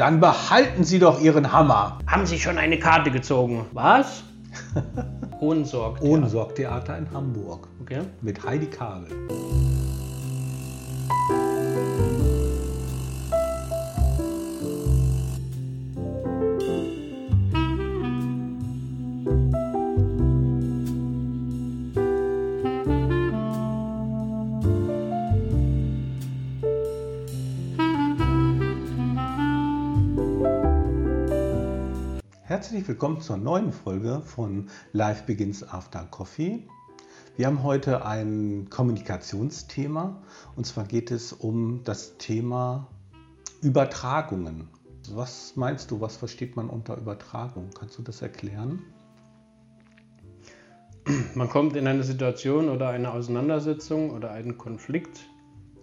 Dann behalten Sie doch Ihren Hammer. Haben Sie schon eine Karte gezogen? Was? Ohnsorg. Ohnsorg-Theater in Hamburg Okay. mit Heidi Kabel. Herzlich willkommen zur neuen Folge von Life Begins After Coffee. Wir haben heute ein Kommunikationsthema und zwar geht es um das Thema Übertragungen. Was meinst du, was versteht man unter Übertragung? Kannst du das erklären? Man kommt in eine Situation oder eine Auseinandersetzung oder einen Konflikt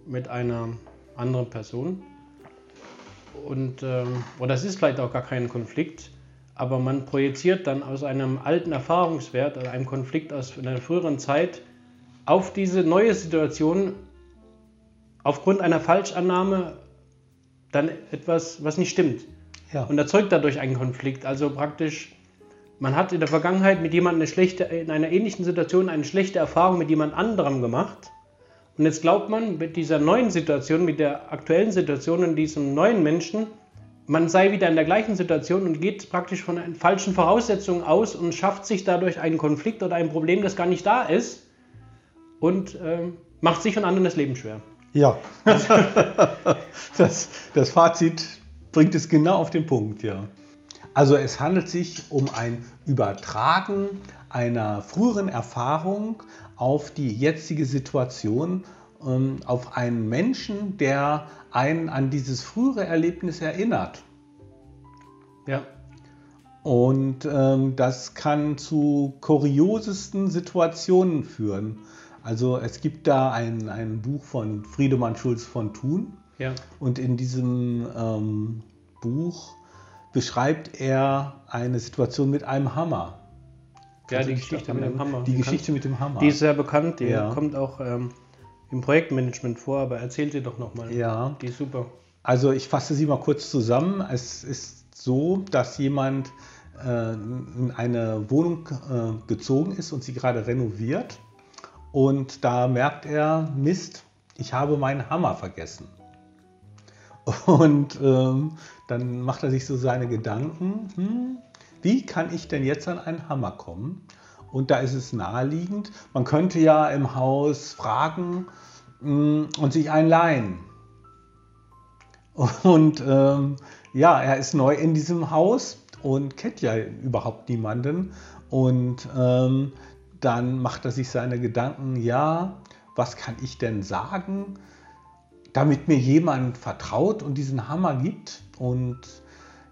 mit einer anderen Person. Und, ähm, oder es ist vielleicht auch gar kein Konflikt, aber man projiziert dann aus einem alten Erfahrungswert oder einem Konflikt aus einer früheren Zeit auf diese neue Situation aufgrund einer Falschannahme dann etwas, was nicht stimmt. Ja. und erzeugt dadurch einen Konflikt. Also praktisch, man hat in der Vergangenheit mit jemandem eine schlechte, in einer ähnlichen Situation eine schlechte Erfahrung mit jemand anderem gemacht. Und jetzt glaubt man mit dieser neuen Situation, mit der aktuellen Situation und diesem neuen Menschen, man sei wieder in der gleichen Situation und geht praktisch von falschen Voraussetzungen aus und schafft sich dadurch einen Konflikt oder ein Problem, das gar nicht da ist und ähm, macht sich und anderen das Leben schwer. Ja. das, das Fazit bringt es genau auf den Punkt, ja. Also es handelt sich um ein Übertragen einer früheren Erfahrung auf die jetzige Situation, ähm, auf einen Menschen, der einen an dieses frühere Erlebnis erinnert. Ja, Und ähm, das kann zu kuriosesten Situationen führen. Also es gibt da ein, ein Buch von Friedemann Schulz von Thun ja, und in diesem ähm, Buch beschreibt er eine Situation mit einem Hammer. ja die Geschichte mit dem? Hammer. Die. Geschichte mit dem Hammer. Die ist sehr bekannt, die Ja. kommt auch ähm, im Projektmanagement vor, aber erzähl sie doch nochmal. ja. Die ist super. Also ich fasse sie mal kurz zusammen. Es ist so, dass jemand äh, in eine Wohnung äh, gezogen ist und sie gerade renoviert. Und da merkt er, Mist, ich habe meinen Hammer vergessen. Und ähm, dann macht er sich so seine Gedanken, hm, wie kann ich denn jetzt an einen Hammer kommen? Und da ist es naheliegend, man könnte ja im Haus fragen hm, und sich einen leihen. Und ähm, ja, er ist neu in diesem Haus und kennt ja überhaupt niemanden. Und ähm, dann macht er sich seine Gedanken, ja, was kann ich denn sagen, damit mir jemand vertraut und diesen Hammer gibt? Und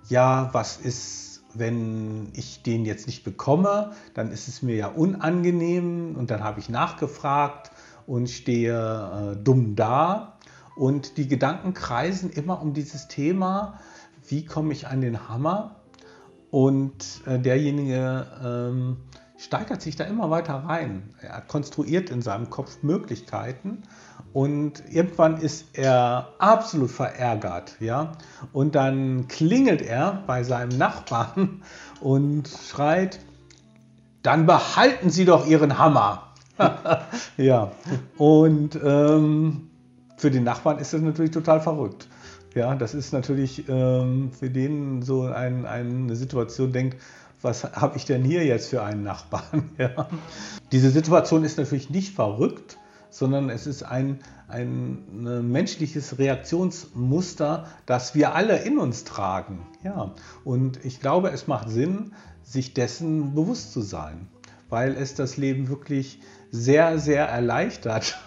ja, was ist, wenn ich den jetzt nicht bekomme? Dann ist es mir ja unangenehm und dann habe ich nachgefragt und stehe äh, dumm da. Und die Gedanken kreisen immer um dieses Thema, wie komme ich an den Hammer? Und äh, derjenige ähm, steigert sich da immer weiter rein. Er konstruiert in seinem Kopf Möglichkeiten und irgendwann ist er absolut verärgert, ja. Und dann klingelt er bei seinem Nachbarn und schreit: Dann behalten Sie doch Ihren Hammer. ja. Und ähm, für den Nachbarn ist das natürlich total verrückt. Ja, das ist natürlich ähm, für den so ein, eine Situation, denkt, was habe ich denn hier jetzt für einen Nachbarn? Ja. Diese Situation ist natürlich nicht verrückt, sondern es ist ein, ein, ein menschliches Reaktionsmuster, das wir alle in uns tragen. Ja. Und ich glaube, es macht Sinn, sich dessen bewusst zu sein, weil es das Leben wirklich sehr, sehr erleichtert.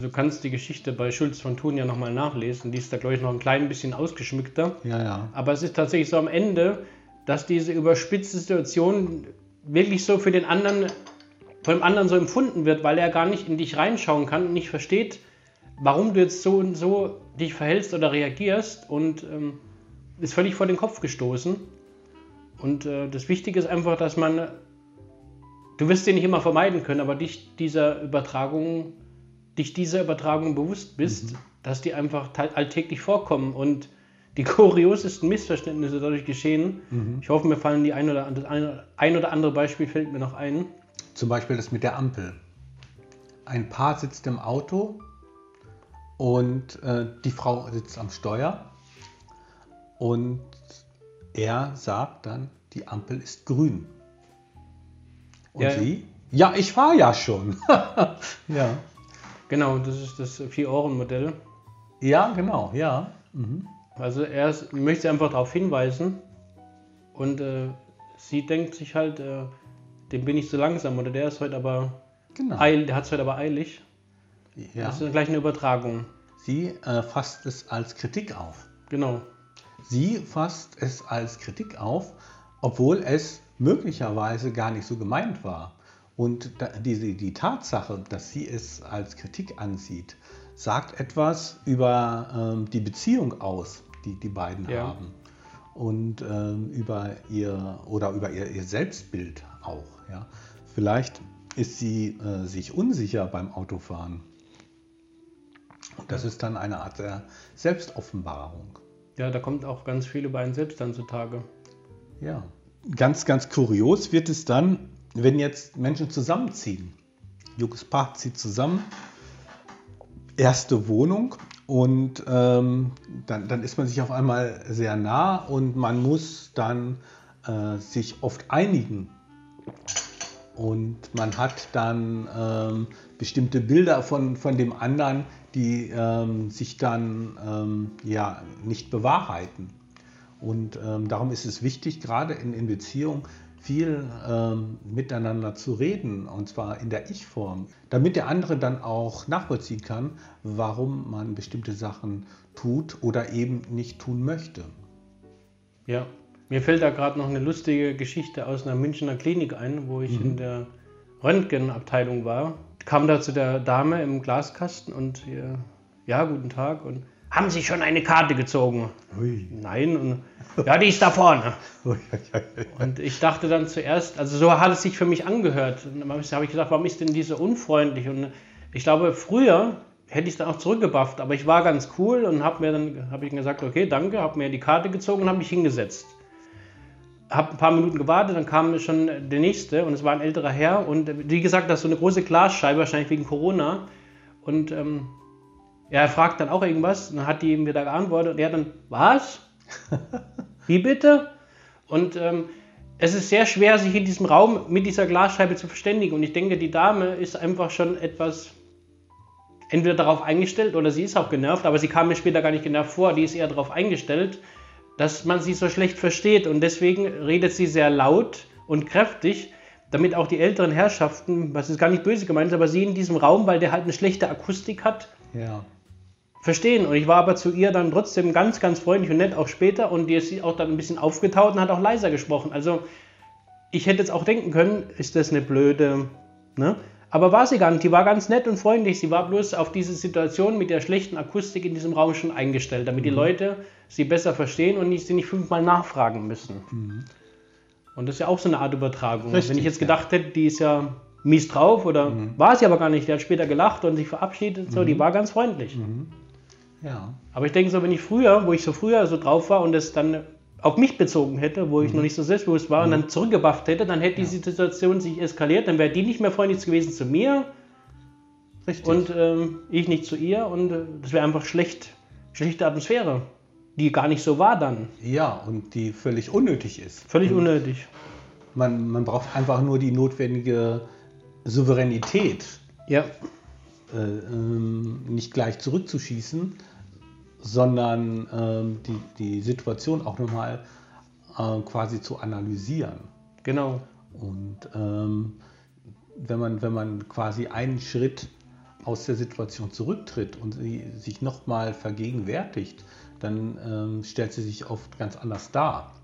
Du kannst die Geschichte bei Schulz von Thun ja nochmal nachlesen. Die ist da, glaube ich, noch ein klein bisschen ausgeschmückter. ja, ja. Aber es ist tatsächlich so am Ende, dass diese überspitzte Situation wirklich so für den anderen, von dem anderen so empfunden wird, weil er gar nicht in dich reinschauen kann und nicht versteht, warum du jetzt so und so dich verhältst oder reagierst und ähm, ist völlig vor den Kopf gestoßen. Und äh, das Wichtige ist einfach, dass man, du wirst sie nicht immer vermeiden können, aber dich dieser Übertragung, dich dieser Übertragung bewusst bist, dass die einfach alltäglich vorkommen und die kuriosesten Missverständnisse dadurch geschehen. Mhm. Ich hoffe, mir fallen die ein oder, andere, ein oder andere Beispiel fällt mir noch ein. Zum Beispiel das mit der Ampel. Ein Paar sitzt im Auto und äh, die Frau sitzt am Steuer und er sagt dann, die Ampel ist grün. Und ja. sie? Ja, ich fahre ja schon. ja. Genau, das ist das Vier-Ohren-Modell. Ja, genau, ja. Mhm. Also er möchte einfach darauf hinweisen und äh, sie denkt sich halt, äh, dem bin ich zu langsam oder der ist heute aber genau. eil, der hat es heute aber eilig. Ja. Das ist gleich eine Übertragung. Sie äh, fasst es als Kritik auf. Genau. Sie fasst es als Kritik auf, obwohl es möglicherweise gar nicht so gemeint war. Und die, die Tatsache, dass sie es als Kritik ansieht, sagt etwas über ähm, die Beziehung aus, die die beiden ja. haben. Und ähm, über ihr oder über ihr, ihr Selbstbild auch. Ja. Vielleicht ist sie äh, sich unsicher beim Autofahren. Und das ist dann eine Art der Selbstoffenbarung. Ja, da kommt auch ganz viel über einen selbst dann zutage. Ja. Ganz, ganz kurios wird es dann, wenn jetzt Menschen zusammenziehen. Junges Paar zieht zusammen, erste Wohnung und ähm, dann, dann ist man sich auf einmal sehr nah und man muss dann äh, sich oft einigen. Und man hat dann ähm, bestimmte Bilder von, von dem anderen, die ähm, sich dann ähm, ja, nicht bewahrheiten. Und ähm, darum ist es wichtig, gerade in, in Beziehungen viel ähm, miteinander zu reden, und zwar in der Ich-Form, damit der andere dann auch nachvollziehen kann, warum man bestimmte Sachen tut oder eben nicht tun möchte. Ja, mir fällt da gerade noch eine lustige Geschichte aus einer Münchner Klinik ein, wo ich mhm. in der Röntgenabteilung war. Kam da zu der Dame im Glaskasten und ihr, ja, guten Tag. Und haben Sie schon eine Karte gezogen? Ui. Nein. Und, ja, die ist da vorne. und ich dachte dann zuerst, also so hat es sich für mich angehört. Und dann habe ich gesagt, warum ist denn die so unfreundlich? Und ich glaube, früher hätte ich es dann auch zurückgebufft, aber ich war ganz cool und habe mir dann habe ich gesagt, okay, danke, habe mir die Karte gezogen und habe mich hingesetzt. Habe ein paar Minuten gewartet, dann kam schon der nächste und es war ein älterer Herr und wie gesagt, das ist so eine große Glasscheibe, wahrscheinlich wegen Corona. Und ähm, er fragt dann auch irgendwas, dann hat die ihm wieder geantwortet und er dann, was? Wie bitte? Und ähm, es ist sehr schwer, sich in diesem Raum mit dieser Glasscheibe zu verständigen. Und ich denke, die Dame ist einfach schon etwas entweder darauf eingestellt oder sie ist auch genervt, aber sie kam mir später gar nicht genervt vor. Die ist eher darauf eingestellt, dass man sie so schlecht versteht. Und deswegen redet sie sehr laut und kräftig, damit auch die älteren Herrschaften, was ist gar nicht böse gemeint aber sie in diesem Raum, weil der halt eine schlechte Akustik hat, ja verstehen. Und ich war aber zu ihr dann trotzdem ganz, ganz freundlich und nett, auch später. Und die ist auch dann ein bisschen aufgetaut und hat auch leiser gesprochen. Also ich hätte jetzt auch denken können, ist das eine blöde, ne? Aber war sie gar nicht. Die war ganz nett und freundlich. Sie war bloß auf diese Situation mit der schlechten Akustik in diesem Raum schon eingestellt, damit mhm. die Leute sie besser verstehen und nicht, sie nicht fünfmal nachfragen müssen. Mhm. Und das ist ja auch so eine Art Übertragung. Richtig, Wenn ich jetzt gedacht hätte, die ist ja mies drauf oder mhm. war sie aber gar nicht, die hat später gelacht und sich verabschiedet, so, die mhm. war ganz freundlich. Ja. Aber ich denke so, wenn ich früher, wo ich so früher so drauf war und es dann auf mich bezogen hätte, wo ich mhm. noch nicht so selbstbewusst war mhm. und dann zurückgebufft hätte, dann hätte ja. die Situation sich eskaliert, dann wäre die nicht mehr freundlich gewesen zu mir Richtig. und ähm, ich nicht zu ihr und äh, das wäre einfach schlecht, schlechte Atmosphäre, die gar nicht so war dann. Ja, und die völlig unnötig ist. Völlig und unnötig. Man, man braucht einfach nur die notwendige Souveränität. Ja. Äh, ähm, nicht gleich zurückzuschießen, sondern ähm, die, die Situation auch nochmal äh, quasi zu analysieren. Genau. Und ähm, wenn, man, wenn man quasi einen Schritt aus der Situation zurücktritt und sie sich nochmal vergegenwärtigt, dann ähm, stellt sie sich oft ganz anders dar.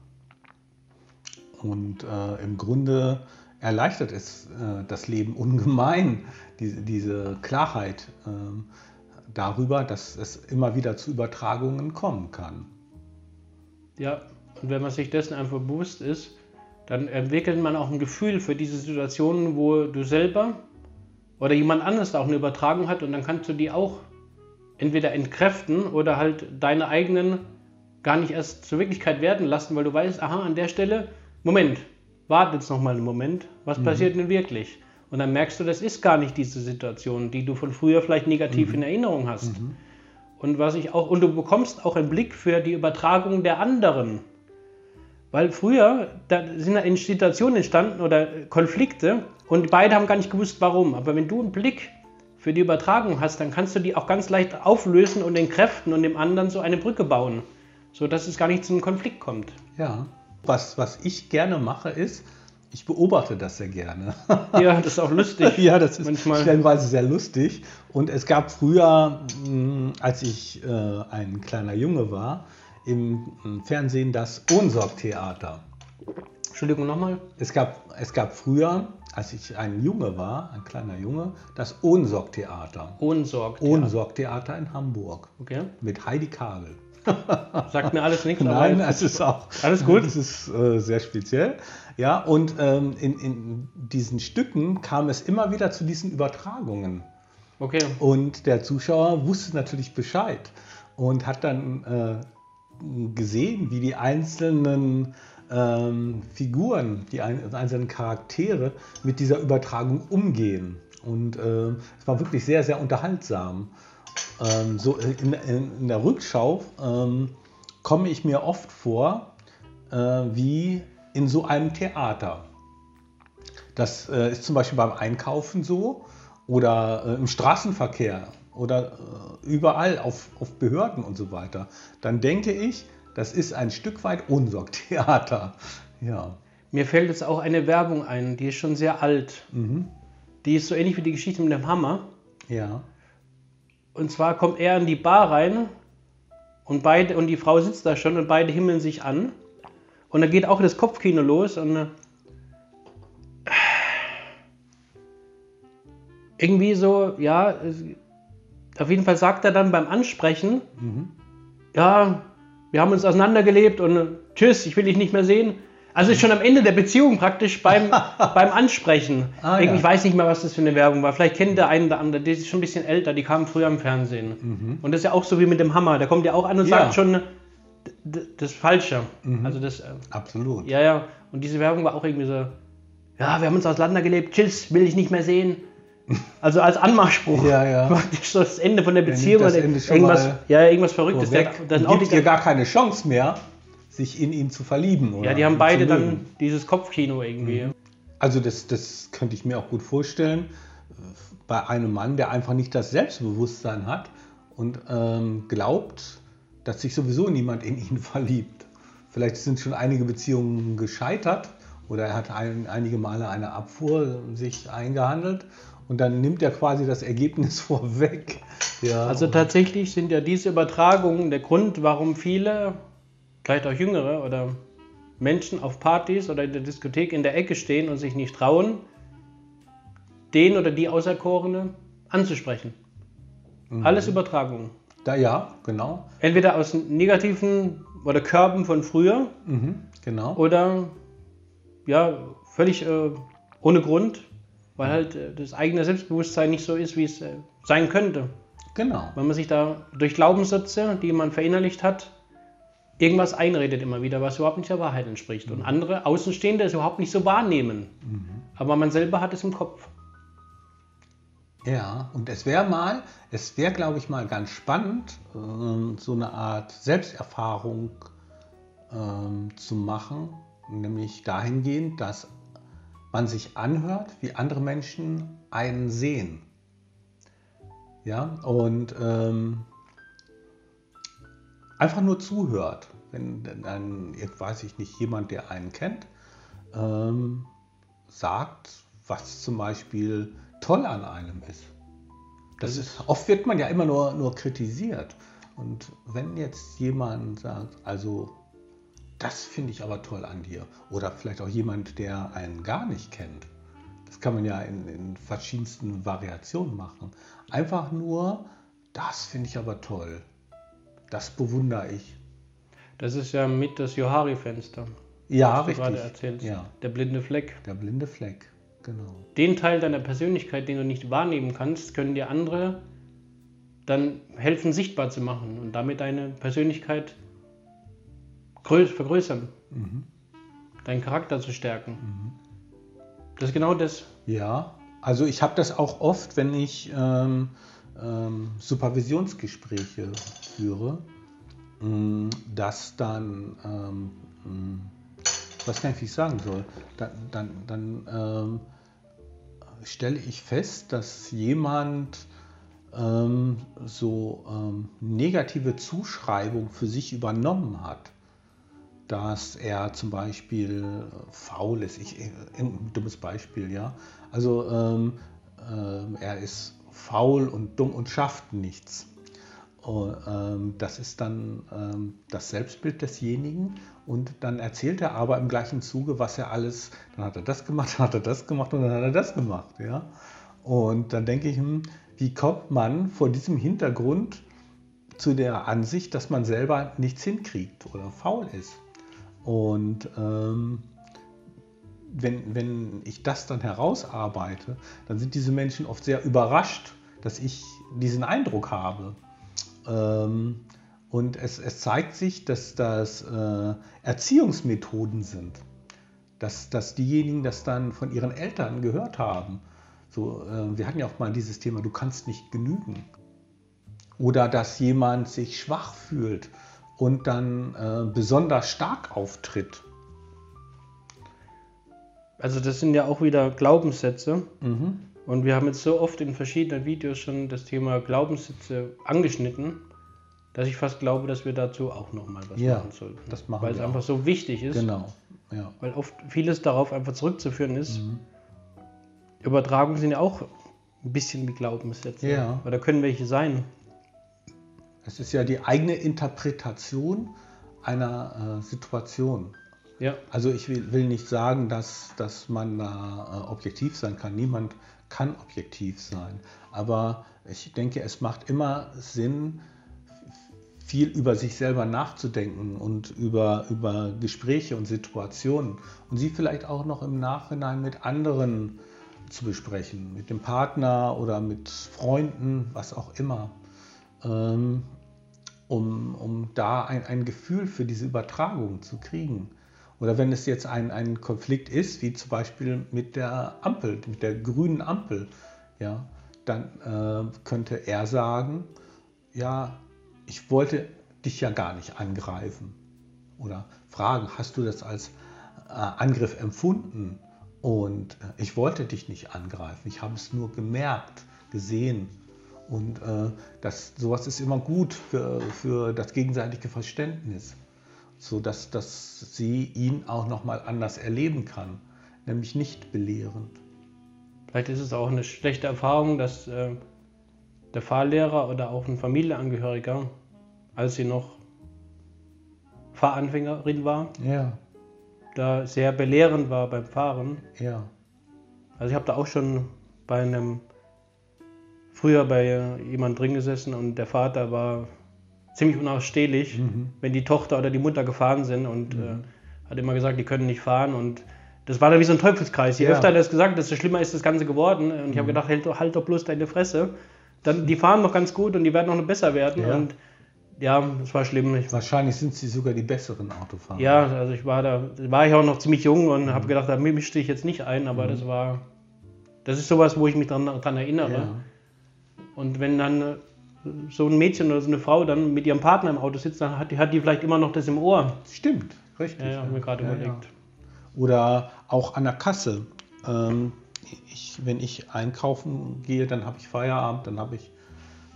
Und äh, im Grunde erleichtert es äh, das Leben ungemein, diese, diese Klarheit. Äh, darüber, dass es immer wieder zu Übertragungen kommen kann. Ja, und wenn man sich dessen einfach bewusst ist, dann entwickelt man auch ein Gefühl für diese Situationen, wo du selber oder jemand anderes auch eine Übertragung hat und dann kannst du die auch entweder entkräften oder halt deine eigenen gar nicht erst zur Wirklichkeit werden lassen, weil du weißt, aha, an der Stelle, Moment, warte jetzt nochmal einen Moment, was mhm. passiert denn wirklich? Und dann merkst du, das ist gar nicht diese Situation, die du von früher vielleicht negativ mhm. in Erinnerung hast. Mhm. Und was ich auch, und du bekommst auch einen Blick für die Übertragung der anderen. Weil früher, da sind da Situationen entstanden oder Konflikte und beide haben gar nicht gewusst, warum. Aber wenn du einen Blick für die Übertragung hast, dann kannst du die auch ganz leicht auflösen und den Kräften und dem anderen so eine Brücke bauen, sodass es gar nicht zu einem Konflikt kommt. Ja. Was, was ich gerne mache, ist, ich beobachte das sehr gerne. Ja, das ist auch lustig. ja, das ist manchmal. stellenweise sehr lustig. Und es gab früher, hm, als ich äh, ein kleiner Junge war, im Fernsehen das Ohnsorg-Theater. Entschuldigung nochmal? Es gab, es gab früher, als ich ein Junge war, ein kleiner Junge, das Ohnsorg-Theater. Ohnsorg-Theater. Ohnsorg-Theater in Hamburg. Okay. Mit Heidi Kabel. Sagt mir alles nichts. Nein, es ist auch. Alles gut. Es ist äh, sehr speziell. Ja, und ähm, in, in diesen Stücken kam es immer wieder zu diesen Übertragungen. Okay. Und der Zuschauer wusste natürlich Bescheid und hat dann äh, gesehen, wie die einzelnen ähm, Figuren, die ein, einzelnen Charaktere mit dieser Übertragung umgehen. Und äh, es war wirklich sehr, sehr unterhaltsam. Ähm, so in, in, der Rückschau ähm, komme ich mir oft vor äh, wie in so einem Theater. Das äh, ist zum Beispiel beim Einkaufen so oder äh, im Straßenverkehr oder äh, überall auf, auf Behörden und so weiter, dann denke ich, das ist ein Stück weit Unsorgtheater. Ja. Mir fällt jetzt auch eine Werbung ein, die ist schon sehr alt. Mhm. Die ist so ähnlich wie die Geschichte mit dem Hammer. Ja. Und zwar kommt er in die Bar rein und, beide, und die Frau sitzt da schon und beide himmeln sich an. Und da geht auch das Kopfkino los und äh, irgendwie so, ja, auf jeden Fall sagt er dann beim Ansprechen, mhm. ja, wir haben uns auseinandergelebt und äh, tschüss, ich will dich nicht mehr sehen. Also schon am Ende der Beziehung praktisch beim, beim Ansprechen. Ah, ja. Ich weiß nicht mehr, was das für eine Werbung war. Vielleicht kennt der eine oder andere, die ist schon ein bisschen älter, die kam früher im Fernsehen. Mhm. Und das ist ja auch so wie mit dem Hammer. Der kommt ja auch an und ja. sagt schon das Falsche. Mhm. Also das, äh, Absolut. Ja, ja. Und diese Werbung war auch irgendwie so, ja, wir haben uns auseinandergelebt, tschüss, will ich nicht mehr sehen. Also als Anmachspruch. Ja, ja. Praktisch so das Ende von der Beziehung oder irgendwas, ja, irgendwas Verrücktes. Der, dann gibt dir gar keine Chance mehr, sich in ihn zu verlieben. Oder ja, die haben beide dann dieses Kopfkino irgendwie. Mhm. Also das, das könnte ich mir auch gut vorstellen bei einem Mann, der einfach nicht das Selbstbewusstsein hat und ähm, glaubt, dass sich sowieso niemand in ihn verliebt. Vielleicht sind schon einige Beziehungen gescheitert oder er hat ein, einige Male eine Abfuhr sich eingehandelt und dann nimmt er quasi das Ergebnis vorweg. Ja, also tatsächlich sind ja diese Übertragungen der Grund, warum viele, vielleicht auch Jüngere oder Menschen auf Partys oder in der Diskothek in der Ecke stehen und sich nicht trauen, den oder die Auserkorene anzusprechen. Mhm. Alles Übertragungen. Da ja, genau. Entweder aus negativen oder Körben von früher. Mhm, genau. Oder ja, völlig äh, ohne Grund weil halt äh, das eigene Selbstbewusstsein nicht so ist, wie es äh, sein könnte. Genau. Weil man sich da durch Glaubenssätze, die man verinnerlicht hat, irgendwas einredet immer wieder, was überhaupt nicht der Wahrheit entspricht. Und mhm. andere Außenstehende es überhaupt nicht so wahrnehmen. Mhm. Aber man selber hat es im Kopf. Ja, und es wäre mal, es wäre, glaube ich, mal ganz spannend, ähm, so eine Art Selbsterfahrung ähm, zu machen, nämlich dahingehend, dass man sich anhört, wie andere Menschen einen sehen. Ja, und ähm, einfach nur zuhört. Wenn dann, weiß ich nicht, jemand, der einen kennt, ähm, sagt, was zum Beispiel toll an einem ist. Das ist, oft wird man ja immer nur, nur kritisiert. Und wenn jetzt jemand sagt, also das finde ich aber toll an dir. Oder vielleicht auch jemand, der einen gar nicht kennt. Das kann man ja in, in verschiedensten Variationen machen. Einfach nur, das finde ich aber toll. Das bewundere ich. Das ist ja mit das Johari-Fenster. Ja, was richtig. Du gerade erzählst. Ja. Der blinde Fleck. Der blinde Fleck, genau. Den Teil deiner Persönlichkeit, den du nicht wahrnehmen kannst, können dir andere dann helfen, sichtbar zu machen und damit deine Persönlichkeit grö- vergrößern. Deinen Charakter zu stärken. Das ist genau das. Ja, also ich habe das auch oft, wenn ich ähm, ähm, Supervisionsgespräche führe, mh, dass dann, ähm, mh, ich weiß gar nicht, wie ich sagen soll, dann, dann, dann ähm, stelle ich fest, dass jemand ähm, so ähm, negative Zuschreibung für sich übernommen hat dass er zum Beispiel äh, faul ist. Ich, äh, ein dummes Beispiel, ja. Also ähm, ähm, er ist faul und dumm und schafft nichts. Und, ähm, das ist dann ähm, das Selbstbild desjenigen und dann erzählt er aber im gleichen Zuge, was er alles, dann hat er das gemacht, dann hat er das gemacht und dann hat er das gemacht, ja. Und dann denke ich, hm, wie kommt man vor diesem Hintergrund zu der Ansicht, dass man selber nichts hinkriegt oder faul ist? Und ähm, wenn, wenn ich das dann herausarbeite, dann sind diese Menschen oft sehr überrascht, dass ich diesen Eindruck habe. Ähm, und es, es zeigt sich, dass das äh, Erziehungsmethoden sind. Dass, dass diejenigen das dann von ihren Eltern gehört haben. So, äh, wir hatten ja auch mal dieses Thema, du kannst nicht genügen. Oder dass jemand sich schwach fühlt und dann äh, besonders stark auftritt. Also das sind ja auch wieder Glaubenssätze. Mhm. Und wir haben jetzt so oft in verschiedenen Videos schon das Thema Glaubenssätze angeschnitten, dass ich fast glaube, dass wir dazu auch nochmal was Ja, machen sollten. das machen Weil es einfach auch. so wichtig ist. Genau. Ja. Weil oft vieles darauf einfach zurückzuführen ist. Mhm. Übertragungen sind ja auch ein bisschen wie Glaubenssätze. Ja. Oder können welche sein. Es ist ja die eigene Interpretation einer äh, Situation. Ja. Also ich will, will nicht sagen, dass, dass man da äh, objektiv sein kann. Niemand kann objektiv sein. Aber ich denke, es macht immer Sinn, viel über sich selber nachzudenken und über, über Gespräche und Situationen und sie vielleicht auch noch im Nachhinein mit anderen zu besprechen, mit dem Partner oder mit Freunden, was auch immer, ähm, um, um da ein, ein Gefühl für diese Übertragung zu kriegen. Oder wenn es jetzt ein, ein Konflikt ist, wie zum Beispiel mit der Ampel, mit der grünen Ampel, ja, dann äh, könnte er sagen, ja, ich wollte dich ja gar nicht angreifen. Oder fragen, hast du das als äh, Angriff empfunden? Und äh, ich wollte dich nicht angreifen, ich habe es nur gemerkt, gesehen. Und äh, das, sowas ist immer gut für, für das gegenseitige Verständnis, sodass dass sie ihn auch nochmal anders erleben kann, nämlich nicht belehrend. Vielleicht ist es auch eine schlechte Erfahrung, dass äh, der Fahrlehrer oder auch ein Familienangehöriger, als sie noch Fahranfängerin war, Ja, da sehr belehrend war beim Fahren. ja, Also ich habe da auch schon bei einem, früher bei jemand drin gesessen und der Vater war ziemlich unausstehlich, Mhm. wenn die Tochter oder die Mutter gefahren sind und äh, hat immer gesagt, die können nicht fahren und das war dann wie so ein Teufelskreis. Je Ja. öfter er das gesagt, desto schlimmer ist das Ganze geworden. Und ich habe gedacht, halt, doch- halt doch bloß deine Fresse. Dann, die fahren noch ganz gut und die werden noch besser werden. Ja. Und ja, das war schlimm. Ich, wahrscheinlich sind sie sogar die besseren Autofahrer. ja, also ich war da, war ich auch noch ziemlich jung und Mhm. habe gedacht, da mischte ich jetzt nicht ein, aber das war, das ist sowas, wo ich mich dran, dran erinnere. Ja. Und wenn dann so ein Mädchen oder so eine Frau dann mit ihrem Partner im Auto sitzt, dann hat die, hat die vielleicht immer noch das im Ohr. Stimmt, richtig. Ja, ja, habe mir gerade Ja, überlegt. ja. Oder auch an der Kasse. Ähm, ich, wenn ich einkaufen gehe, dann habe ich Feierabend, dann habe ich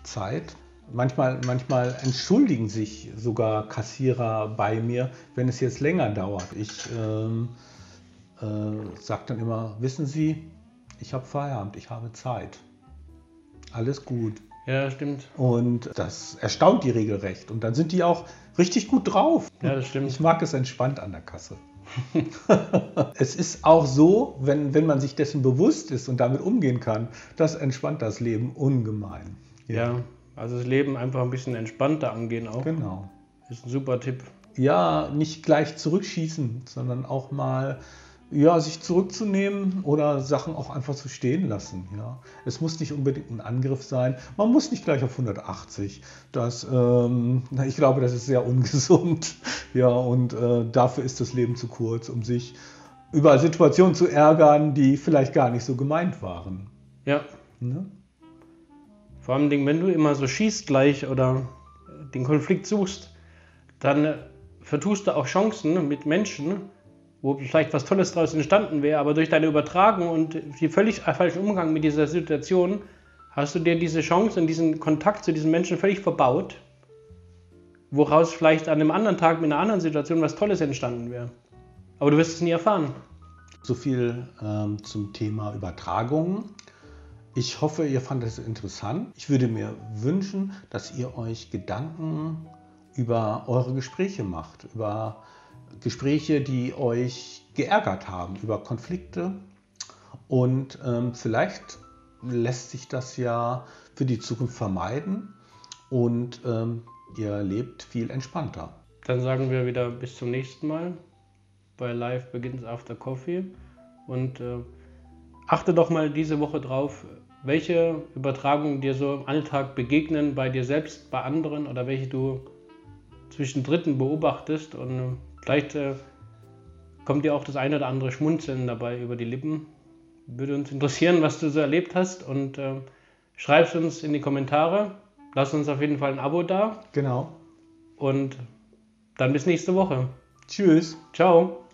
Zeit. Manchmal, manchmal entschuldigen sich sogar Kassierer bei mir, wenn es jetzt länger dauert. Ich ähm, äh, sage dann immer, wissen Sie, ich habe Feierabend, ich habe Zeit. Alles gut. Ja, stimmt. Und das erstaunt die regelrecht. Und dann sind die auch richtig gut drauf. Ja, das stimmt. Ich mag es entspannt an der Kasse. es ist auch so, wenn, wenn man sich dessen bewusst ist und damit umgehen kann, das entspannt das Leben ungemein. Ja, also das Leben einfach ein bisschen entspannter angehen auch. Genau. Ist ein super Tipp. Ja, nicht gleich zurückschießen, sondern auch mal ja, sich zurückzunehmen oder Sachen auch einfach zu stehen lassen. Ja. Es muss nicht unbedingt ein Angriff sein. Man muss nicht gleich auf 180. Das, ähm, ich glaube, das ist sehr ungesund. Ja, und äh, dafür ist das Leben zu kurz, um sich über Situationen zu ärgern, die vielleicht gar nicht so gemeint waren. Ja. Ne? Vor allem, wenn du immer so schießt gleich oder den Konflikt suchst, dann äh, vertust du auch Chancen mit Menschen, wo vielleicht was Tolles daraus entstanden wäre, aber durch deine Übertragung und die völlig falschen Umgang mit dieser Situation hast du dir diese Chance und diesen Kontakt zu diesen Menschen völlig verbaut, woraus vielleicht an einem anderen Tag mit einer anderen Situation was Tolles entstanden wäre. Aber du wirst es nie erfahren. So viel ähm, zum Thema Übertragung. Ich hoffe, ihr fandet es interessant. Ich würde mir wünschen, dass ihr euch Gedanken über eure Gespräche macht, über Gespräche, die euch geärgert haben, über Konflikte. Und ähm, vielleicht lässt sich das ja für die Zukunft vermeiden und ähm, ihr lebt viel entspannter. Dann sagen wir wieder bis zum nächsten Mal bei Live Begins After Coffee und äh, achte doch mal diese Woche drauf, welche Übertragungen dir so im Alltag begegnen, bei dir selbst, bei anderen oder welche du zwischen Dritten beobachtest und äh, vielleicht äh, kommt dir auch das eine oder andere Schmunzeln dabei über die Lippen. Würde uns interessieren, was du so erlebt hast und äh, schreib es uns in die Kommentare. Lass uns auf jeden Fall ein Abo da. Genau. Und dann bis nächste Woche. Tschüss. Ciao.